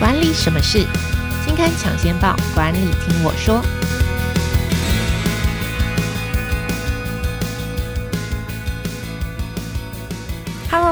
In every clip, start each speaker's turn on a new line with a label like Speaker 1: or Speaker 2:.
Speaker 1: 管理什么事？金刊抢先报，管理听我说。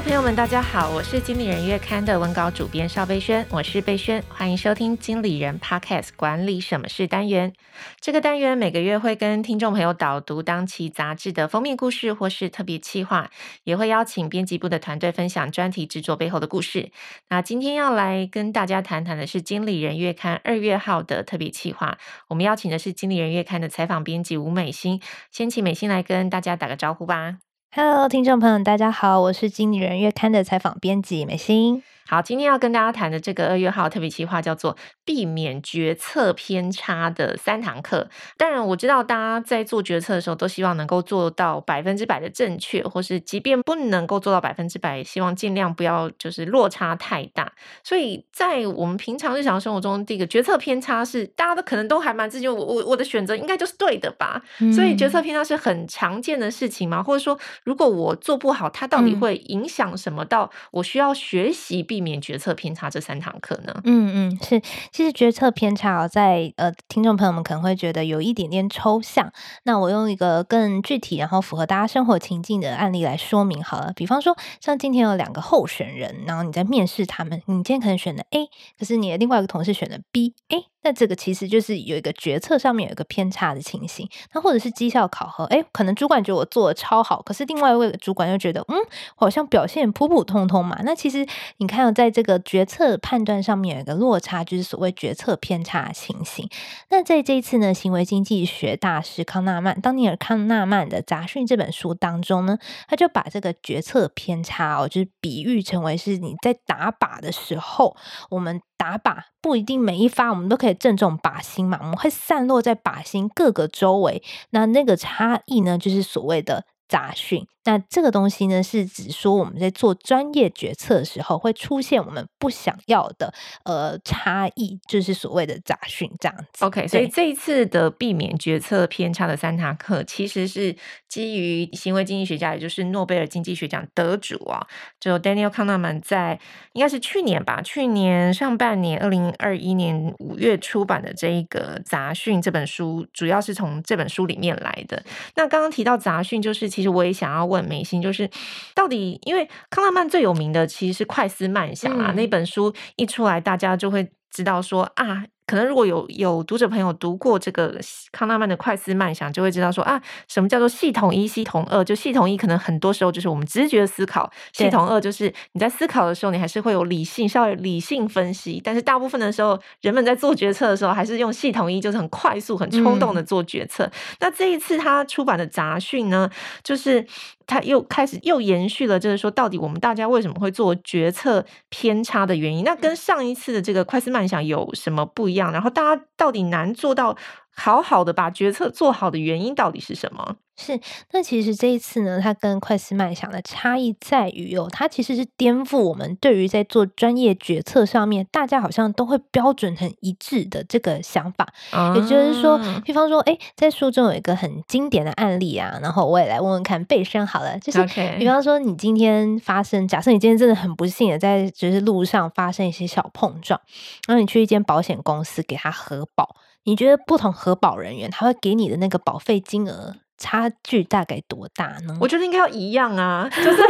Speaker 1: 朋友们，大家好，我是经理人月刊的文稿主编邵贝萱，我是贝萱，欢迎收听经理人 Podcast 管理什么事单元。这个单元每个月会跟听众朋友导读当期杂志的封面故事或是特别企划，也会邀请编辑部的团队分享专题制作背后的故事。那今天要来跟大家谈谈的是经理人月刊二月号的特别企划，我们邀请的是经理人月刊的采访编辑吴美心，先请美心来跟大家打个招呼吧。
Speaker 2: Hello，听众朋友，大家好，我是经理人月刊的采访编辑美心。
Speaker 1: 好，今天要跟大家谈的这个二月号特别企划叫做“避免决策偏差的三堂课”。当然，我知道大家在做决策的时候都希望能够做到百分之百的正确，或是即便不能够做到百分之百，希望尽量不要就是落差太大。所以在我们平常日常生活中，这个决策偏差是大家都可能都还蛮自信，我我我的选择应该就是对的吧？嗯。所以决策偏差是很常见的事情吗？或者说，如果我做不好，它到底会影响什么？到我需要学习避避免决策偏差这三堂课呢？
Speaker 2: 嗯嗯，是，其实决策偏差在呃，听众朋友们可能会觉得有一点点抽象。那我用一个更具体，然后符合大家生活情境的案例来说明好了。比方说，像今天有两个候选人，然后你在面试他们，你今天可能选的 A，可是你的另外一个同事选的 B，A。那这个其实就是有一个决策上面有一个偏差的情形，那或者是绩效考核，诶，可能主管觉得我做的超好，可是另外一位主管又觉得，嗯，好像表现普普通通嘛。那其实你看，在这个决策判断上面有一个落差，就是所谓决策偏差的情形。那在这一次呢，行为经济学大师康纳曼，当尼尔康纳曼的《杂讯》这本书当中呢，他就把这个决策偏差哦，就是比喻成为是你在打靶的时候，我们。打靶不一定每一发我们都可以正中靶心嘛，我们会散落在靶心各个周围，那那个差异呢，就是所谓的杂讯。那这个东西呢，是指说我们在做专业决策的时候会出现我们不想要的呃差异，就是所谓的杂讯这样子。
Speaker 1: OK，所以这一次的避免决策偏差的三堂课，其实是基于行为经济学家，也就是诺贝尔经济学奖得主啊，就 Daniel Kahneman 在应该是去年吧，去年上半年二零二一年五月出版的这一个杂讯这本书，主要是从这本书里面来的。那刚刚提到杂讯，就是其实我也想要问。美心就是，到底因为康拉曼最有名的其实是《快思慢想》啊，那本书一出来，大家就会知道说啊。可能如果有有读者朋友读过这个康纳曼的《快思慢想》，就会知道说啊，什么叫做系统一、系统二？就系统一可能很多时候就是我们直觉思考，系统二就是你在思考的时候，你还是会有理性，稍微理性分析。但是大部分的时候，人们在做决策的时候，还是用系统一，就是很快速、很冲动的做决策。嗯。那这一次他出版的杂讯呢，就是他又开始又延续了，就是说到底我们大家为什么会做决策偏差的原因？那跟上一次的这个《快思慢想》有什么不一样？然后大家到底难做到好好的把决策做好的原因到底是什么？
Speaker 2: 是，那其实这一次呢，它跟快思慢想的差异在于哦，它其实是颠覆我们对于在做专业决策上面，大家好像都会标准很一致的这个想法。啊、也就是说，比方说，哎，在书中有一个很经典的案例啊，然后我也来问问看贝生好了，就是比方说，你今天发生，假设你今天真的很不幸的在就是路上发生一些小碰撞，然后你去一间保险公司给他核保，你觉得不同核保人员他会给你的那个保费金额？差距大概多大呢？
Speaker 1: 我觉得应该要一样啊，就是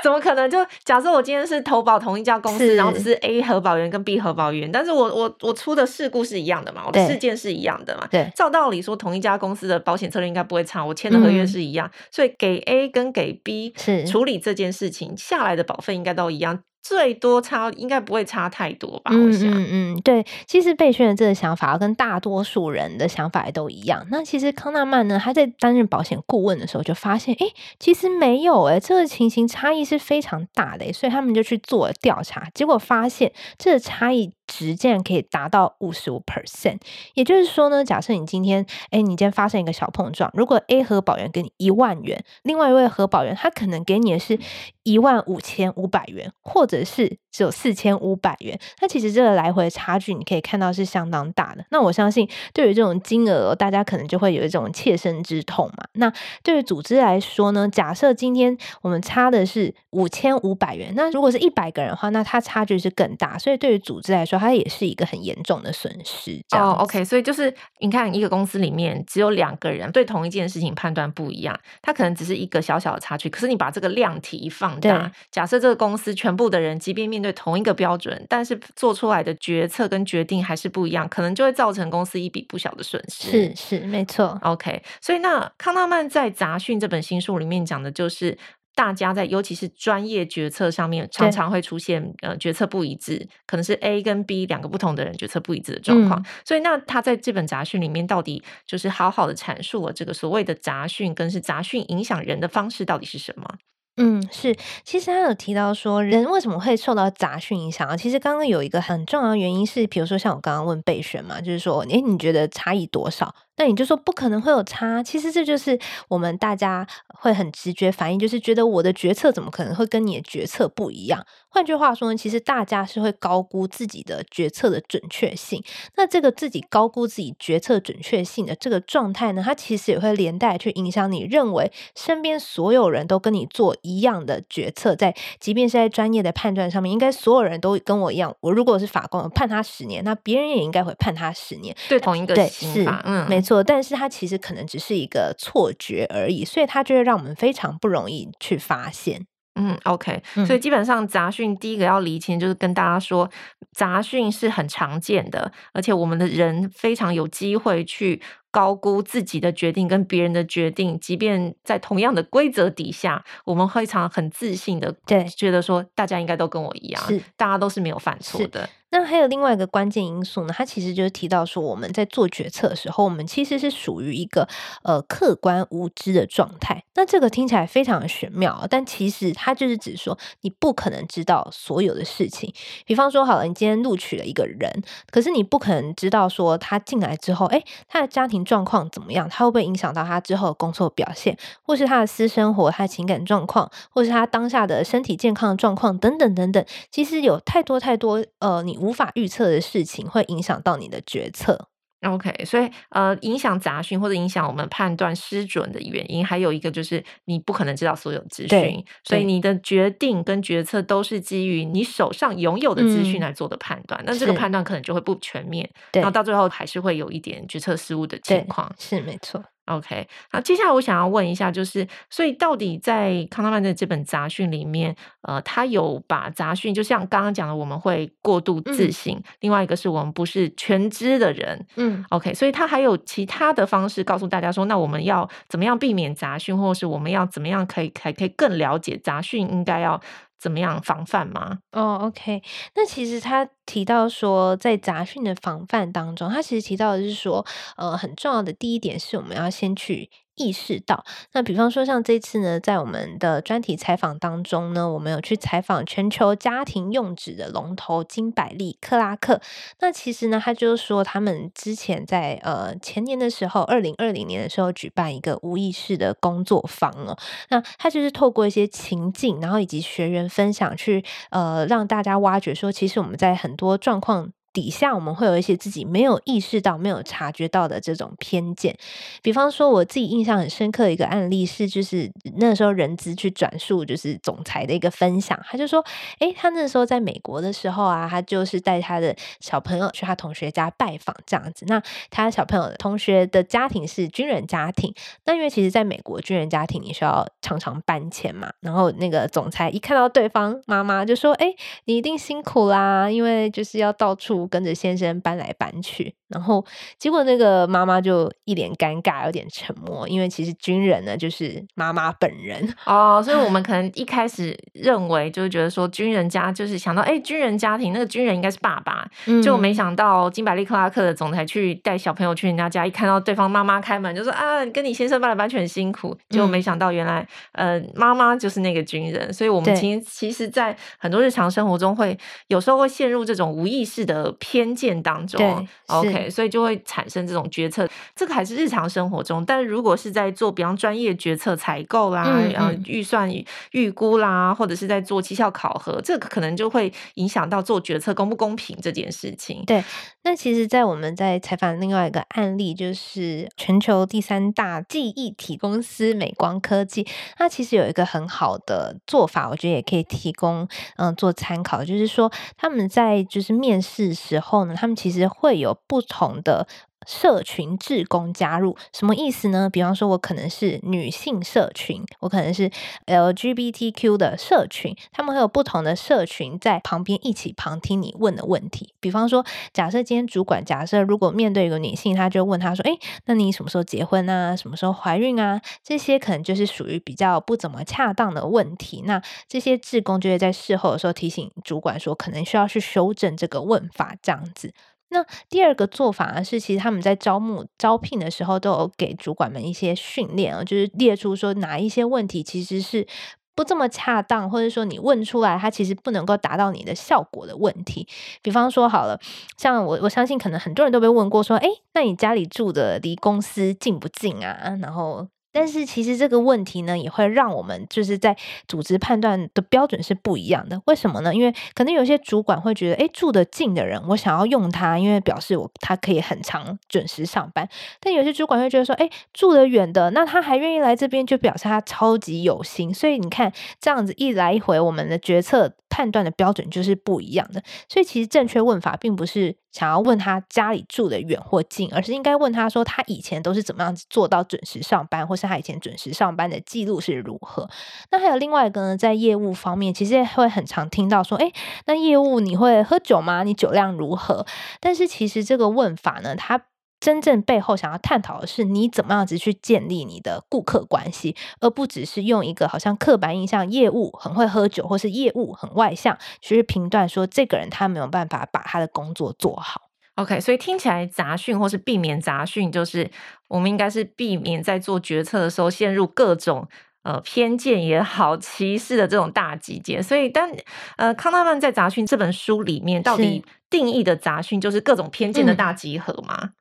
Speaker 1: 怎么可能？就假设我今天是投保同一家公司，然后只是 A 核保员跟 B 核保员，但是我我我出的事故是一样的嘛，我的事件是一样的嘛。对，照道理说，同一家公司的保险策略应该不会差，我签的合约是一样，嗯，所以给 A 跟给 B 是处理这件事情下来的保费应该都一样。最多差应该不会差太多吧？我想，
Speaker 2: 嗯嗯，对，其实贝萱的这个想法跟大多数人的想法也都一样。那其实康纳曼呢，他在担任保险顾问的时候就发现，哎，其实没有哎，这个情形差异是非常大的，所以他们就去做了调查，结果发现这个差异值竟然可以达到五十五 percent。也就是说呢，假设你今天，哎，你今天发生一个小碰撞，如果 A 核保员给你一万元，另外一位核保员他可能给你的是。一万五千五百元，或者是只有四千五百元，那其实这个来回差距你可以看到是相当大的。那我相信，对于这种金额，大家可能就会有一种切身之痛嘛。那对于组织来说呢，假设今天我们差的是五千五百元，那如果是一百个人的话，那它差距是更大。所以对于组织来说，它也是一个很严重的损失。
Speaker 1: 哦，OK，所以就是你看，一个公司里面只有两个人对同一件事情判断不一样，它可能只是一个小小的差距。可是你把这个量体放大，假设这个公司全部的人，即便面对同一个标准，但是做出来的决策跟决定还是不一样，可能就会造成公司一笔不小的损失。
Speaker 2: 是是，没错。
Speaker 1: OK，所以那康纳曼在《杂讯》这本新书里面讲的就是。大家在尤其是专业决策上面，常常会出现呃决策不一致，可能是 A 跟 B 两个不同的人决策不一致的状况。嗯、所以，那他在这本杂讯里面，到底就是好好的阐述了这个所谓的杂讯，跟是杂讯影响人的方式到底是什么？
Speaker 2: 嗯，是，其实他有提到说，人为什么会受到杂讯影响啊？其实刚刚有一个很重要的原因是，比如说像我刚刚问备选嘛，就是说，诶，你觉得差异多少？那你就说不可能会有差，其实这就是我们大家会很直觉反应，就是觉得我的决策怎么可能会跟你的决策不一样？换句话说呢，其实大家是会高估自己的决策的准确性。那这个自己高估自己决策准确性的这个状态呢，它其实也会连带去影响你认为身边所有人都跟你做一样的决策，在即便是在专业的判断上面，应该所有人都跟我一样。我如果是法官，我判他十年，那别人也应该会判他十年。
Speaker 1: 对，同一个刑法，
Speaker 2: 嗯，没错。但是它其实可能只是一个错觉而已，所以它就会让我们非常不容易去发现。
Speaker 1: 嗯，OK，所以基本上杂讯第一个要厘清，就是跟大家说，杂讯是很常见的，而且我们的人非常有机会去高估自己的决定跟别人的决定，即便在同样的规则底下，我们非常很自信的对觉得说，大家应该都跟我一样，是大家都是没有犯错的。
Speaker 2: 那还有另外一个关键因素呢，它其实就是提到说，我们在做决策的时候，我们其实是属于一个呃客观无知的状态。那这个听起来非常的玄妙，但其实它就是指说，你不可能知道所有的事情。比方说，好了，你今天录取了一个人，可是你不可能知道说他进来之后，诶，他的家庭状况怎么样，他会不会影响到他之后的工作表现，或是他的私生活、他的情感状况，或是他当下的身体健康状况等等等等。其实有太多太多呃，你。无法预测的事情会影响到你的决策。
Speaker 1: OK，所以呃，影响杂讯或者影响我们判断失准的原因，还有一个就是你不可能知道所有资讯，所以你的决定跟决策都是基于你手上拥有的资讯来做的判断。那、嗯、这个判断可能就会不全面，然后到最后还是会有一点决策失误的情况。
Speaker 2: 是没错。
Speaker 1: OK，好，接下来我想要问一下，就是所以到底在康纳曼的这本杂讯里面，呃，他有把杂讯，就像刚刚讲的，我们会过度自信，嗯、另外一个是我们不是全知的人，嗯，OK，所以他还有其他的方式告诉大家说，那我们要怎么样避免杂讯，或者是我们要怎么样可以还可以更了解杂讯应该要。怎么样防范吗？
Speaker 2: 哦、，OK，那其实他提到说，在杂讯的防范当中，他其实提到的是说，呃，很重要的第一点是我们要先去。意识到，那比方说像这次呢，在我们的专题采访当中呢，我们有去采访全球家庭用纸的龙头金百利克拉克。那其实呢，他就是说他们之前在呃前年的时候，二零二零年的时候举办一个无意识的工作坊哦。那他就是透过一些情境，然后以及学员分享去呃让大家挖掘说，其实我们在很多状况。底下我们会有一些自己没有意识到、没有察觉到的这种偏见，比方说我自己印象很深刻的一个案例是，就是那时候人资去转述就是总裁的一个分享，他就说，诶，他那时候在美国的时候啊，他就是带他的小朋友去他同学家拜访这样子。那他小朋友同学的家庭是军人家庭，那因为其实在美国军人家庭你需要常常搬迁嘛，然后那个总裁一看到对方妈妈就说，诶，你一定辛苦啦，因为就是要到处。跟着先生搬来搬去，然后结果那个妈妈就一脸尴尬，有点沉默，因为其实军人呢就是妈妈本人。
Speaker 1: 哦，所以我们 可能一开始认为就是觉得说军人家就是想到哎，军人家庭那个军人应该是爸爸，就、嗯、没想到金百利克拉克的总裁去带小朋友去人家家，一看到对方妈妈开门就说啊，跟你先生搬来搬去很辛苦，结果没想到原来、嗯、呃妈妈就是那个军人，所以我们其实其实，在很多日常生活中会有时候会陷入这种无意识的。的偏见当中，OK，所以就会产生这种决策。这个还是日常生活中，但如果是在做比方专业决策、采购啦、嗯嗯、预算预估啦，或者是在做绩效考核，这个可能就会影响到做决策公不公平这件事情。
Speaker 2: 对，那其实，在我们在采访另外一个案例，就是全球第三大记忆体公司美光科技，它其实有一个很好的做法，我觉得也可以提供嗯做参考，就是说他们在就是面试时候呢，他们其实会有不同的。社群志工加入什么意思呢？比方说，我可能是女性社群，我可能是 LGBTQ 的社群，他们会有不同的社群在旁边一起旁听你问的问题。比方说，假设今天主管假设如果面对一个女性，他就问她说：“诶，那你什么时候结婚啊？什么时候怀孕啊？”这些可能就是属于比较不怎么恰当的问题。那这些志工就会在事后的时候提醒主管说，可能需要去修正这个问法，这样子。那第二个做法，是其实他们在招募招聘的时候都有给主管们一些训练啊，就是列出说哪一些问题其实是不这么恰当，或者说你问出来它其实不能够达到你的效果的问题。比方说好了，像我我相信可能很多人都被问过说，诶，那你家里住的离公司近不近啊？然后。但是其实这个问题呢，也会让我们就是在组织判断的标准是不一样的。为什么呢？因为可能有些主管会觉得，诶，住得近的人，我想要用他，因为表示我他可以很常准时上班。但有些主管会觉得说，诶，住得远的，那他还愿意来这边，就表示他超级有心。所以你看，这样子一来一回，我们的决策判断的标准就是不一样的。所以其实正确问法并不是。想要问他家里住的远或近，而是应该问他说他以前都是怎么样子做到准时上班，或是他以前准时上班的记录是如何。那还有另外一个呢，在业务方面，其实也会很常听到说，诶，那业务你会喝酒吗？你酒量如何？但是其实这个问法呢，它。真正背后想要探讨的是，你怎么样子去建立你的顾客关系，而不只是用一个好像刻板印象，业务很会喝酒，或是业务很外向，去评断说这个人他没有办法把他的工作做好。
Speaker 1: OK，所以听起来杂讯或是避免杂讯，就是我们应该是避免在做决策的时候陷入各种呃偏见也好、歧视的这种大集结。所以但呃康纳曼在杂讯这本书里面，到底定义的杂讯就是各种偏见的大集合吗？嗯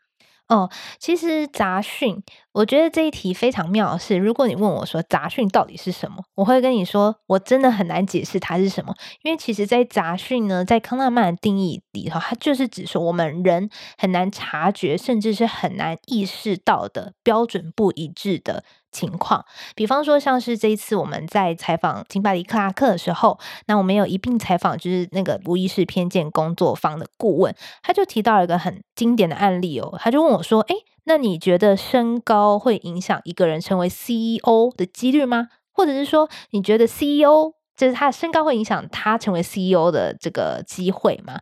Speaker 2: 哦，其实杂讯，我觉得这一题非常妙的是，如果你问我说杂讯到底是什么，我会跟你说，我真的很难解释它是什么，因为其实，在杂讯呢，在康纳曼的定义里头，它就是指说我们人很难察觉，甚至是很难意识到的标准不一致的情况，比方说像是这一次我们在采访金巴黎克拉克的时候，那我们有一并采访就是那个无意识偏见工作坊的顾问，他就提到一个很经典的案例哦，他就问我说：“诶，那你觉得身高会影响一个人成为 CEO 的几率吗？或者是说，你觉得 CEO 就是他的身高会影响他成为 CEO 的这个机会吗？”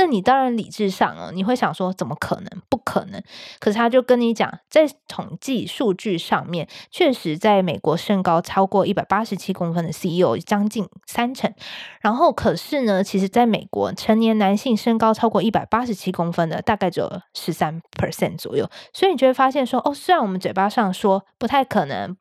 Speaker 2: 那你当然理智上哦，你会想说怎么可能？不可能。可是他就跟你讲，在统计数据上面，确实在美国身高超过一百八十七公分的 CEO 将近三成。然后可是呢，其实在美国成年男性身高超过一百八十七公分的大概只有十三 percent 左右。所以你就会发现说，哦，虽然我们嘴巴上说不太可能，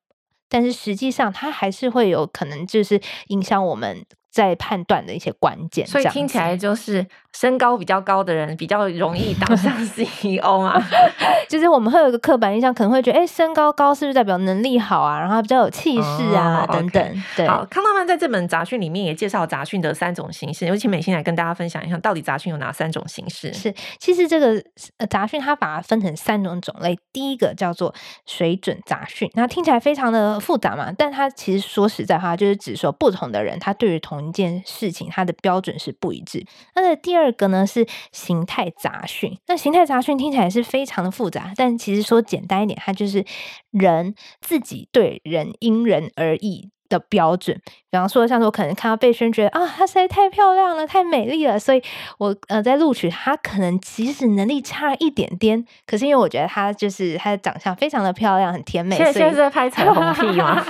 Speaker 2: 但是实际上它还是会有可能，就是影响我们。在判断的一些关键，
Speaker 1: 所以听起来就是身高比较高的人比较容易当上 CEO 嘛。
Speaker 2: 就是我们会有一个刻板印象，可能会觉得，哎，身高高是不是代表能力好啊？然后比较有气势啊，哦、等等。对，
Speaker 1: 好，康纳曼在这本杂讯里面也介绍杂讯的三种形式，有请美欣来跟大家分享一下，到底杂讯有哪三种形式？
Speaker 2: 是，其实这个杂讯它把它分成三种种类，第一个叫做水准杂讯，那听起来非常的复杂嘛，但它其实说实在话，就是指说不同的人他对于同一件事情，他的标准是不一致。那的第二个呢是形态杂讯。那形态杂讯听起来是非常的复杂，但其实说简单一点，它就是人自己对人因人而异的标准，比方说，像是我可能看到贝萱，觉得啊，她实在太漂亮了，太美丽了，所以我呃在录取她，可能即使能力差一点点，可是因为我觉得她就是她的长相非常的漂亮，很甜美，
Speaker 1: 所以现在拍彩虹屁吗？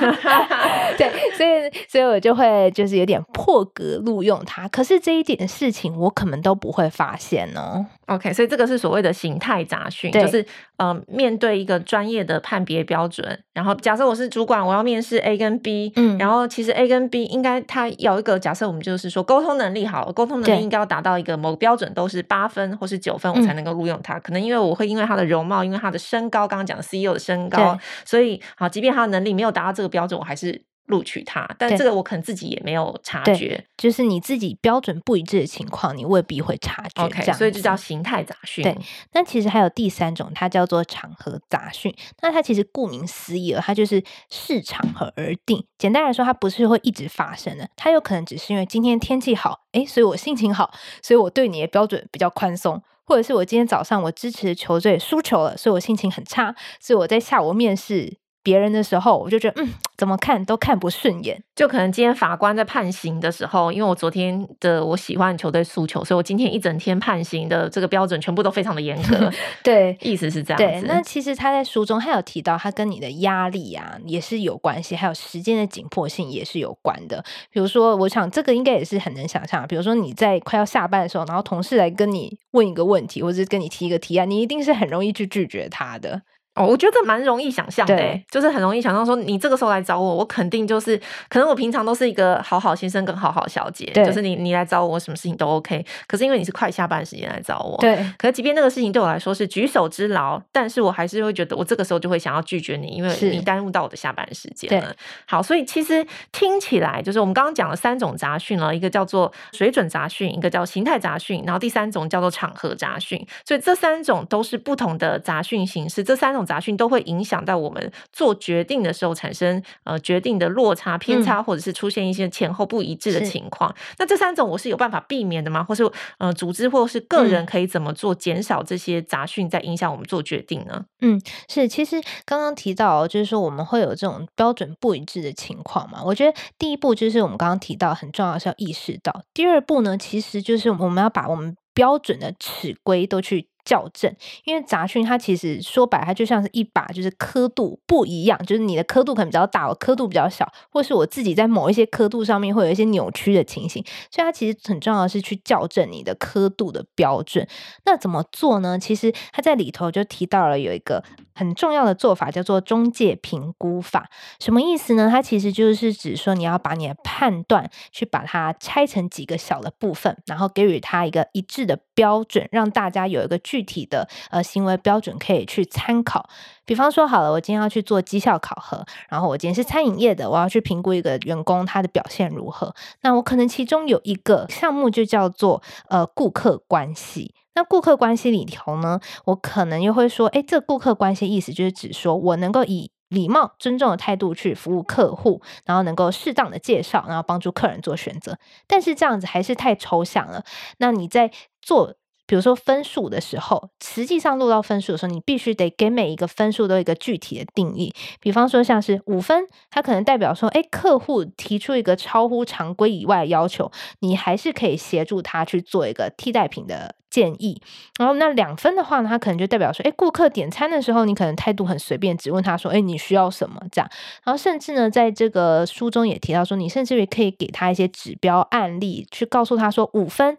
Speaker 2: 对，所以所以我就会就是有点破格录用他，可是这一点事情我可能都不会发现哦。
Speaker 1: OK，所以这个是所谓的形态杂讯，就是呃面对一个专业的判别标准，然后假设我是主管，我要面试 A 跟 B，嗯。嗯，然后其实 A 跟 B 应该他有一个假设，我们就是说沟通能力好，沟通能力应该要达到一个某个标准，都是八分或是九分，我才能够录用他。嗯、可能因为我会因为他的容貌，因为他的身高，刚刚讲的 CEO 的身高，所以好，即便他的能力没有达到这个标准，我还是。录取他，但这个我可能自己也没有察觉，
Speaker 2: 就是你自己标准不一致的情况，你未必会察觉。
Speaker 1: OK，所以就叫形态杂讯。
Speaker 2: 对，那其实还有第三种，它叫做场合杂讯。那它其实顾名思义了，它就是视场合而定。简单来说，它不是会一直发生的，它有可能只是因为今天天气好，诶，所以我心情好，所以我对你的标准比较宽松，或者是我今天早上我支持的球队输球了，所以我心情很差，所以我在下午面试。别人的时候，我就觉得嗯，怎么看都看不顺眼。
Speaker 1: 就可能今天法官在判刑的时候，因为我昨天的我喜欢的球队诉求，所以我今天一整天判刑的这个标准全部都非常的严格。
Speaker 2: 对，
Speaker 1: 意思是这样。
Speaker 2: 对，那其实他在书中还有提到，他跟你的压力啊也是有关系，还有时间的紧迫性也是有关的。比如说，我想这个应该也是很能想象。比如说你在快要下班的时候，然后同事来跟你问一个问题，或者是跟你提一个提案，你一定是很容易去拒绝他的。
Speaker 1: 哦，我觉得蛮容易想象的，就是很容易想象说，你这个时候来找我，我肯定就是，可能我平常都是一个好好先生跟好好小姐，就是你你来找我，什么事情都 OK。可是因为你是快下班时间来找我，
Speaker 2: 对。
Speaker 1: 可是即便那个事情对我来说是举手之劳，但是我还是会觉得，我这个时候就会想要拒绝你，因为你耽误到我的下班时间了。好，所以其实听起来就是我们刚刚讲了三种杂讯了，一个叫做水准杂讯，一个叫形态杂讯，然后第三种叫做场合杂讯。所以这三种都是不同的杂讯形式，这三种杂讯都会影响。到我们做决定的时候产生呃决定的落差偏差，或者是出现一些前后不一致的情况。嗯、那这三种我是有办法避免的吗？或是呃组织或是个人可以怎么做减少这些杂讯在影响我们做决定呢？
Speaker 2: 嗯，是，其实刚刚提到就是说我们会有这种标准不一致的情况嘛。我觉得第一步就是我们刚刚提到很重要的是要意识到，第二步呢其实就是我们要把我们标准的尺规都去。校正，因为杂讯它其实说白，它就像是一把，就是刻度不一样，就是你的刻度可能比较大，我刻度比较小，或是我自己在某一些刻度上面会有一些扭曲的情形，所以它其实很重要的是去校正你的刻度的标准。那怎么做呢？其实它在里头就提到了有一个很重要的做法，叫做中介评估法。什么意思呢？它其实就是指说你要把你的判断去把它拆成几个小的部分，然后给予它一个一致的标准，让大家有一个具具体的呃行为标准可以去参考，比方说好了，我今天要去做绩效考核，然后我今天是餐饮业的，我要去评估一个员工他的表现如何。那我可能其中有一个项目就叫做呃顾客关系。那顾客关系里头呢，我可能又会说，哎，这顾客关系意思就是指说我能够以礼貌、尊重的态度去服务客户，然后能够适当的介绍，然后帮助客人做选择。但是这样子还是太抽象了。那你在做。比如说分数的时候，实际上录到分数的时候，你必须得给每一个分数都有一个具体的定义。比方说，像是五分，它可能代表说，诶，客户提出一个超乎常规以外要求，你还是可以协助他去做一个替代品的建议。然后，那两分的话呢，它可能就代表说，诶，顾客点餐的时候，你可能态度很随便，只问他说，诶，你需要什么这样。然后，甚至呢，在这个书中也提到说，你甚至于可以给他一些指标案例，去告诉他说，五分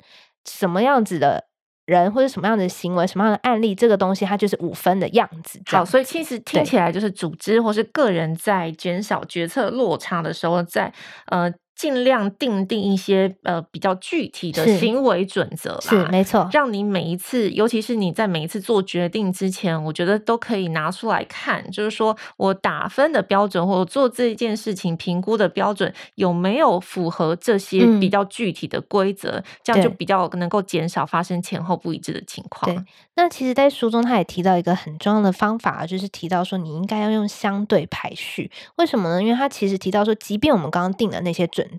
Speaker 2: 什么样子的。人或者什么样的行为，什么样的案例，这个东西它就是五分的样子。
Speaker 1: 好，所以其实听起来就是组织或是个人在减少决策落差的时候，在呃。尽量定定一些呃比较具体的行为准则吧，
Speaker 2: 是没错，
Speaker 1: 让你每一次，尤其是你在每一次做决定之前，我觉得都可以拿出来看，就是说我打分的标准，或者做这件事情评估的标准有没有符合这些比较具体的规则，嗯，这样就比较能够减少发生前后不一致的情况。
Speaker 2: 对，那其实，在书中他也提到一个很重要的方法，就是提到说你应该要用相对排序。为什么呢？因为他其实提到说，即便我们刚刚定的那些准。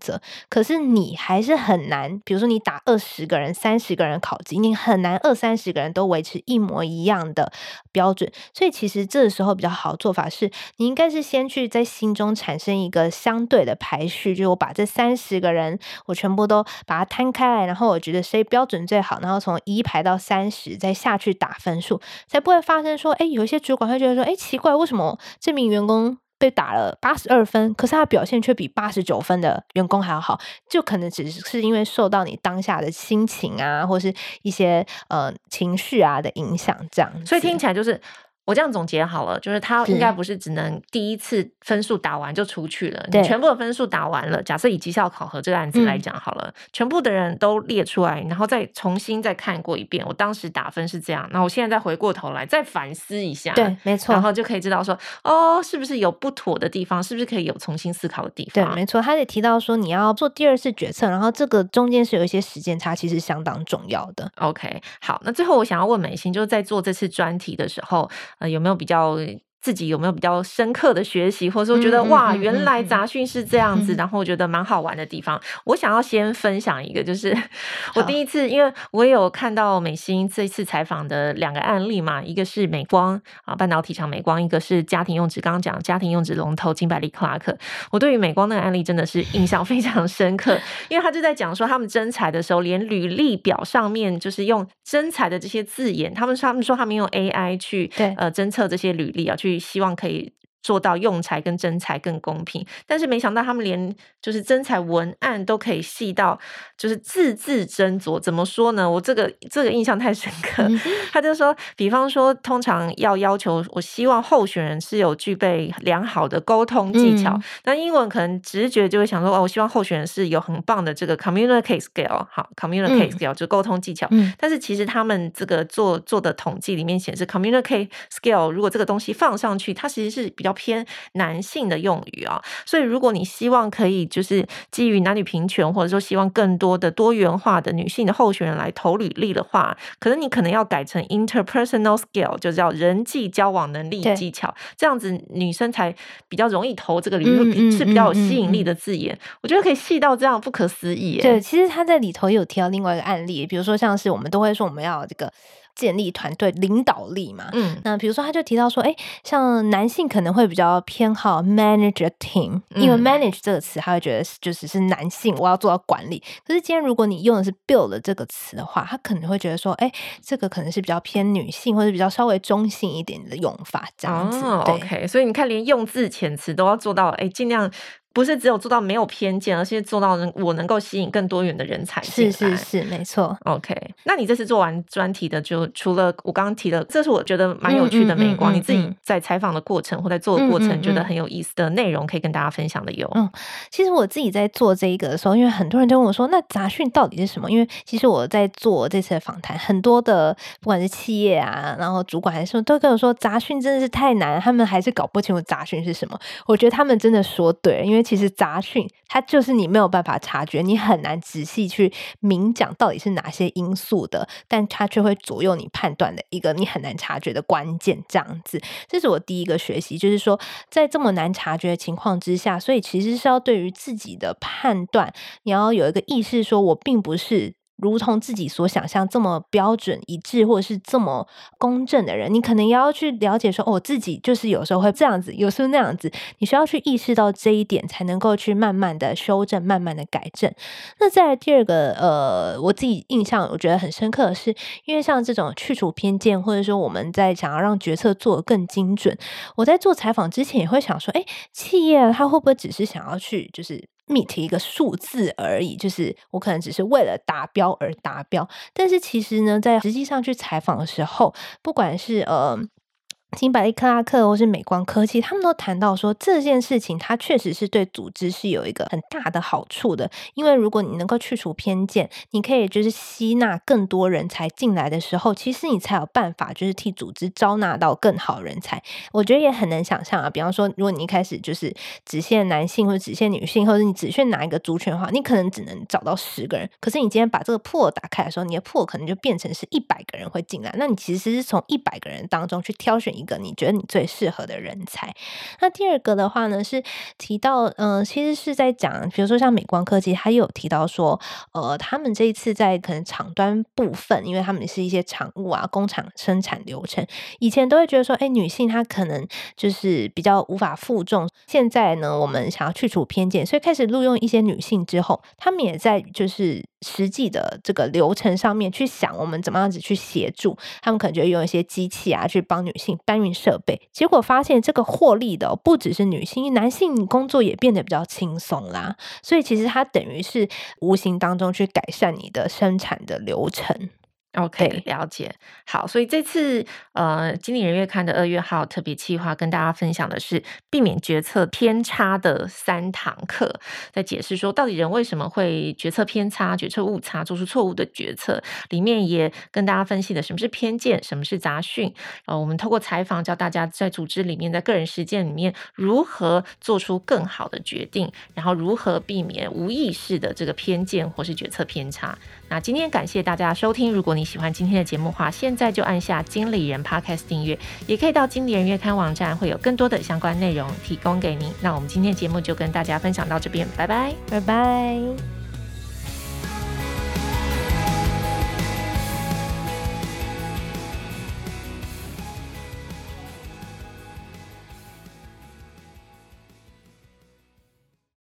Speaker 2: 可是你还是很难，比如说你打二十个人、三十个人考绩，你很难二三十个人都维持一模一样的标准。所以其实这时候比较好的做法是，你应该是先去在心中产生一个相对的排序，就是我把这三十个人，我全部都把它摊开来，然后我觉得谁标准最好，然后从一排到三十，再下去打分数，才不会发生说，哎，有一些主管会觉得说，哎，奇怪，为什么这名员工被打了八十二分，可是他的表现却比八十九分的员工还要好，就可能只是因为受到你当下的心情啊，或是一些呃情绪啊的影响，这样。
Speaker 1: 所以听起来就是我这样总结好了，就是他应该不是只能第一次分数打完就出去了，你全部的分数打完了，假设以绩效考核这个案子来讲好了，嗯，全部的人都列出来，然后再重新再看过一遍，我当时打分是这样，那我现在再回过头来再反思一下，
Speaker 2: 对，没错，
Speaker 1: 然后就可以知道说，哦，是不是有不妥的地方，是不是可以有重新思考的地方？
Speaker 2: 对，没错，他也提到说你要做第二次决策，然后这个中间是有一些时间差，其实相当重要的。
Speaker 1: OK，好，那最后我想要问美心，就是在做这次专题的时候。呃，有没有比较？自己有没有比较深刻的学习，或者说觉得、嗯、哇，原来杂讯是这样子，嗯、然后我觉得蛮好玩的地方、嗯。我想要先分享一个，就是 我第一次，因为我也有看到美心这一次采访的两个案例嘛，一个是美光啊，半导体厂美光，一个是家庭用纸，刚刚讲家庭用纸龙头金百利克拉克。我对于美光那个案例真的是印象非常深刻，因为他就在讲说他们征才的时候，连履历表上面就是用征才的这些字眼，他们说他们说他们用 AI 去对呃侦测这些履历啊去。希望可以。做到用才跟真才更公平，但是没想到他们连就是真才文案都可以细到就是字字斟酌。怎么说呢？我这个这个印象太深刻。他就说，比方说，通常要要求，我希望候选人是有具备良好的沟通技巧。那、嗯、英文可能直觉就会想说，哦，我希望候选人是有很棒的这个 communicate skill，好，communicate skill、嗯、就沟通技巧、嗯。但是其实他们这个做做的统计里面显示，communicate skill 如果这个东西放上去，它其实是比较。偏男性的用语啊，所以如果你希望可以就是基于男女平权，或者说希望更多的多元化的女性的候选人来投履历的话，可能你可能要改成 interpersonal skill，就叫人际交往能力技巧，这样子女生才比较容易投这个履历，是比较有吸引力的字眼。我觉得可以细到这样，不可思议。
Speaker 2: 对，其实他在里头有提到另外一个案例，比如说像是我们都会说我们要这个。建立团队领导力嘛，嗯，那比如说他就提到说，哎、欸，像男性可能会比较偏好 manage a team，因为 manage 这个词他会觉得就是是男性，我要做到管理。可是今天如果你用的是 build 这个词的话，他可能会觉得说，哎、欸，这个可能是比较偏女性或者比较稍微中性一点的用法，这样子。
Speaker 1: 哦、OK，所以你看，连用字遣词都要做到，哎、欸，尽量。不是只有做到没有偏见，而是做到能我能够吸引更多元的人才。
Speaker 2: 是是是，没错。
Speaker 1: OK，那你这次做完专题的，就除了我刚刚提的，这是我觉得蛮有趣的美光。嗯嗯嗯嗯、你自己在采访的过程或在做的过程，觉得很有意思的内容，可以跟大家分享的有。
Speaker 2: 嗯，其实我自己在做这一个的时候，因为很多人就问我说，那杂讯到底是什么？因为其实我在做这次的访谈，很多的不管是企业啊，然后主管还是什么，都跟我说杂讯真的是太难，他们还是搞不清楚杂讯是什么。我觉得他们真的说对了，因为其实杂讯。它就是你没有办法察觉，你很难仔细去明讲到底是哪些因素的，但它却会左右你判断的一个你很难察觉的关键。这样子，这是我第一个学习，就是说在这么难察觉的情况之下，所以其实是要对于自己的判断，你要有一个意识，说我并不是。如同自己所想象这么标准一致，或者是这么公正的人，你可能也要去了解说，哦，自己就是有时候会这样子，有时候那样子，你需要去意识到这一点，才能够去慢慢的修正，慢慢的改正。那在第二个，呃，我自己印象我觉得很深刻的是，因为像这种去除偏见，或者说我们在想要让决策做得更精准，我在做采访之前也会想说，哎，企业它会不会只是想要去就是。Meet 一个数字而已，就是我可能只是为了达标而达标，但是其实呢，在实际上去采访的时候，不管是呃。金百利克拉克或是美光科技，他们都谈到说，这件事情它确实是对组织是有一个很大的好处的。因为如果你能够去除偏见，你可以就是吸纳更多人才进来的时候，其实你才有办法就是替组织招纳到更好人才。我觉得也很难想象啊，比方说，如果你一开始就是只限男性或者只限女性，或者你只限哪一个族群的话，你可能只能找到十个人。可是你今天把这个 pool 打开的时候，你的 pool 可能就变成是一百个人会进来。那你其实是从一百个人当中去挑选一个你觉得你最适合的人才。那第二个的话呢，是提到，嗯、其实是在讲，比如说像美光科技，他有提到说，呃，他们这一次在可能厂端部分，因为他们是一些厂务啊、工厂生产流程，以前都会觉得说，哎，女性她可能就是比较无法负重。现在呢，我们想要去除偏见，所以开始录用一些女性之后，他们也在就是。实际的这个流程上面去想，我们怎么样子去协助他们？可能就用一些机器啊，去帮女性搬运设备。结果发现这个获利的不只是女性，男性工作也变得比较轻松啦。所以其实它等于是无形当中去改善你的生产的流程。
Speaker 1: OK，了解。好，所以这次呃，经理人月刊的二月号特别企划跟大家分享的是避免决策偏差的三堂课，在解释说到底人为什么会决策偏差、决策误差、做出错误的决策。里面也跟大家分析了什么是偏见，什么是杂讯。呃，我们透过采访教大家在组织里面，在个人实践里面如何做出更好的决定，然后如何避免无意识的这个偏见或是决策偏差。那今天感谢大家收听，如果你喜欢今天的节目的话，现在就按下经理人 Podcast 订阅，也可以到经理人月刊网站，会有更多的相关内容提供给您。那我们今天的节目就跟大家分享到这边，拜拜，
Speaker 2: 拜拜。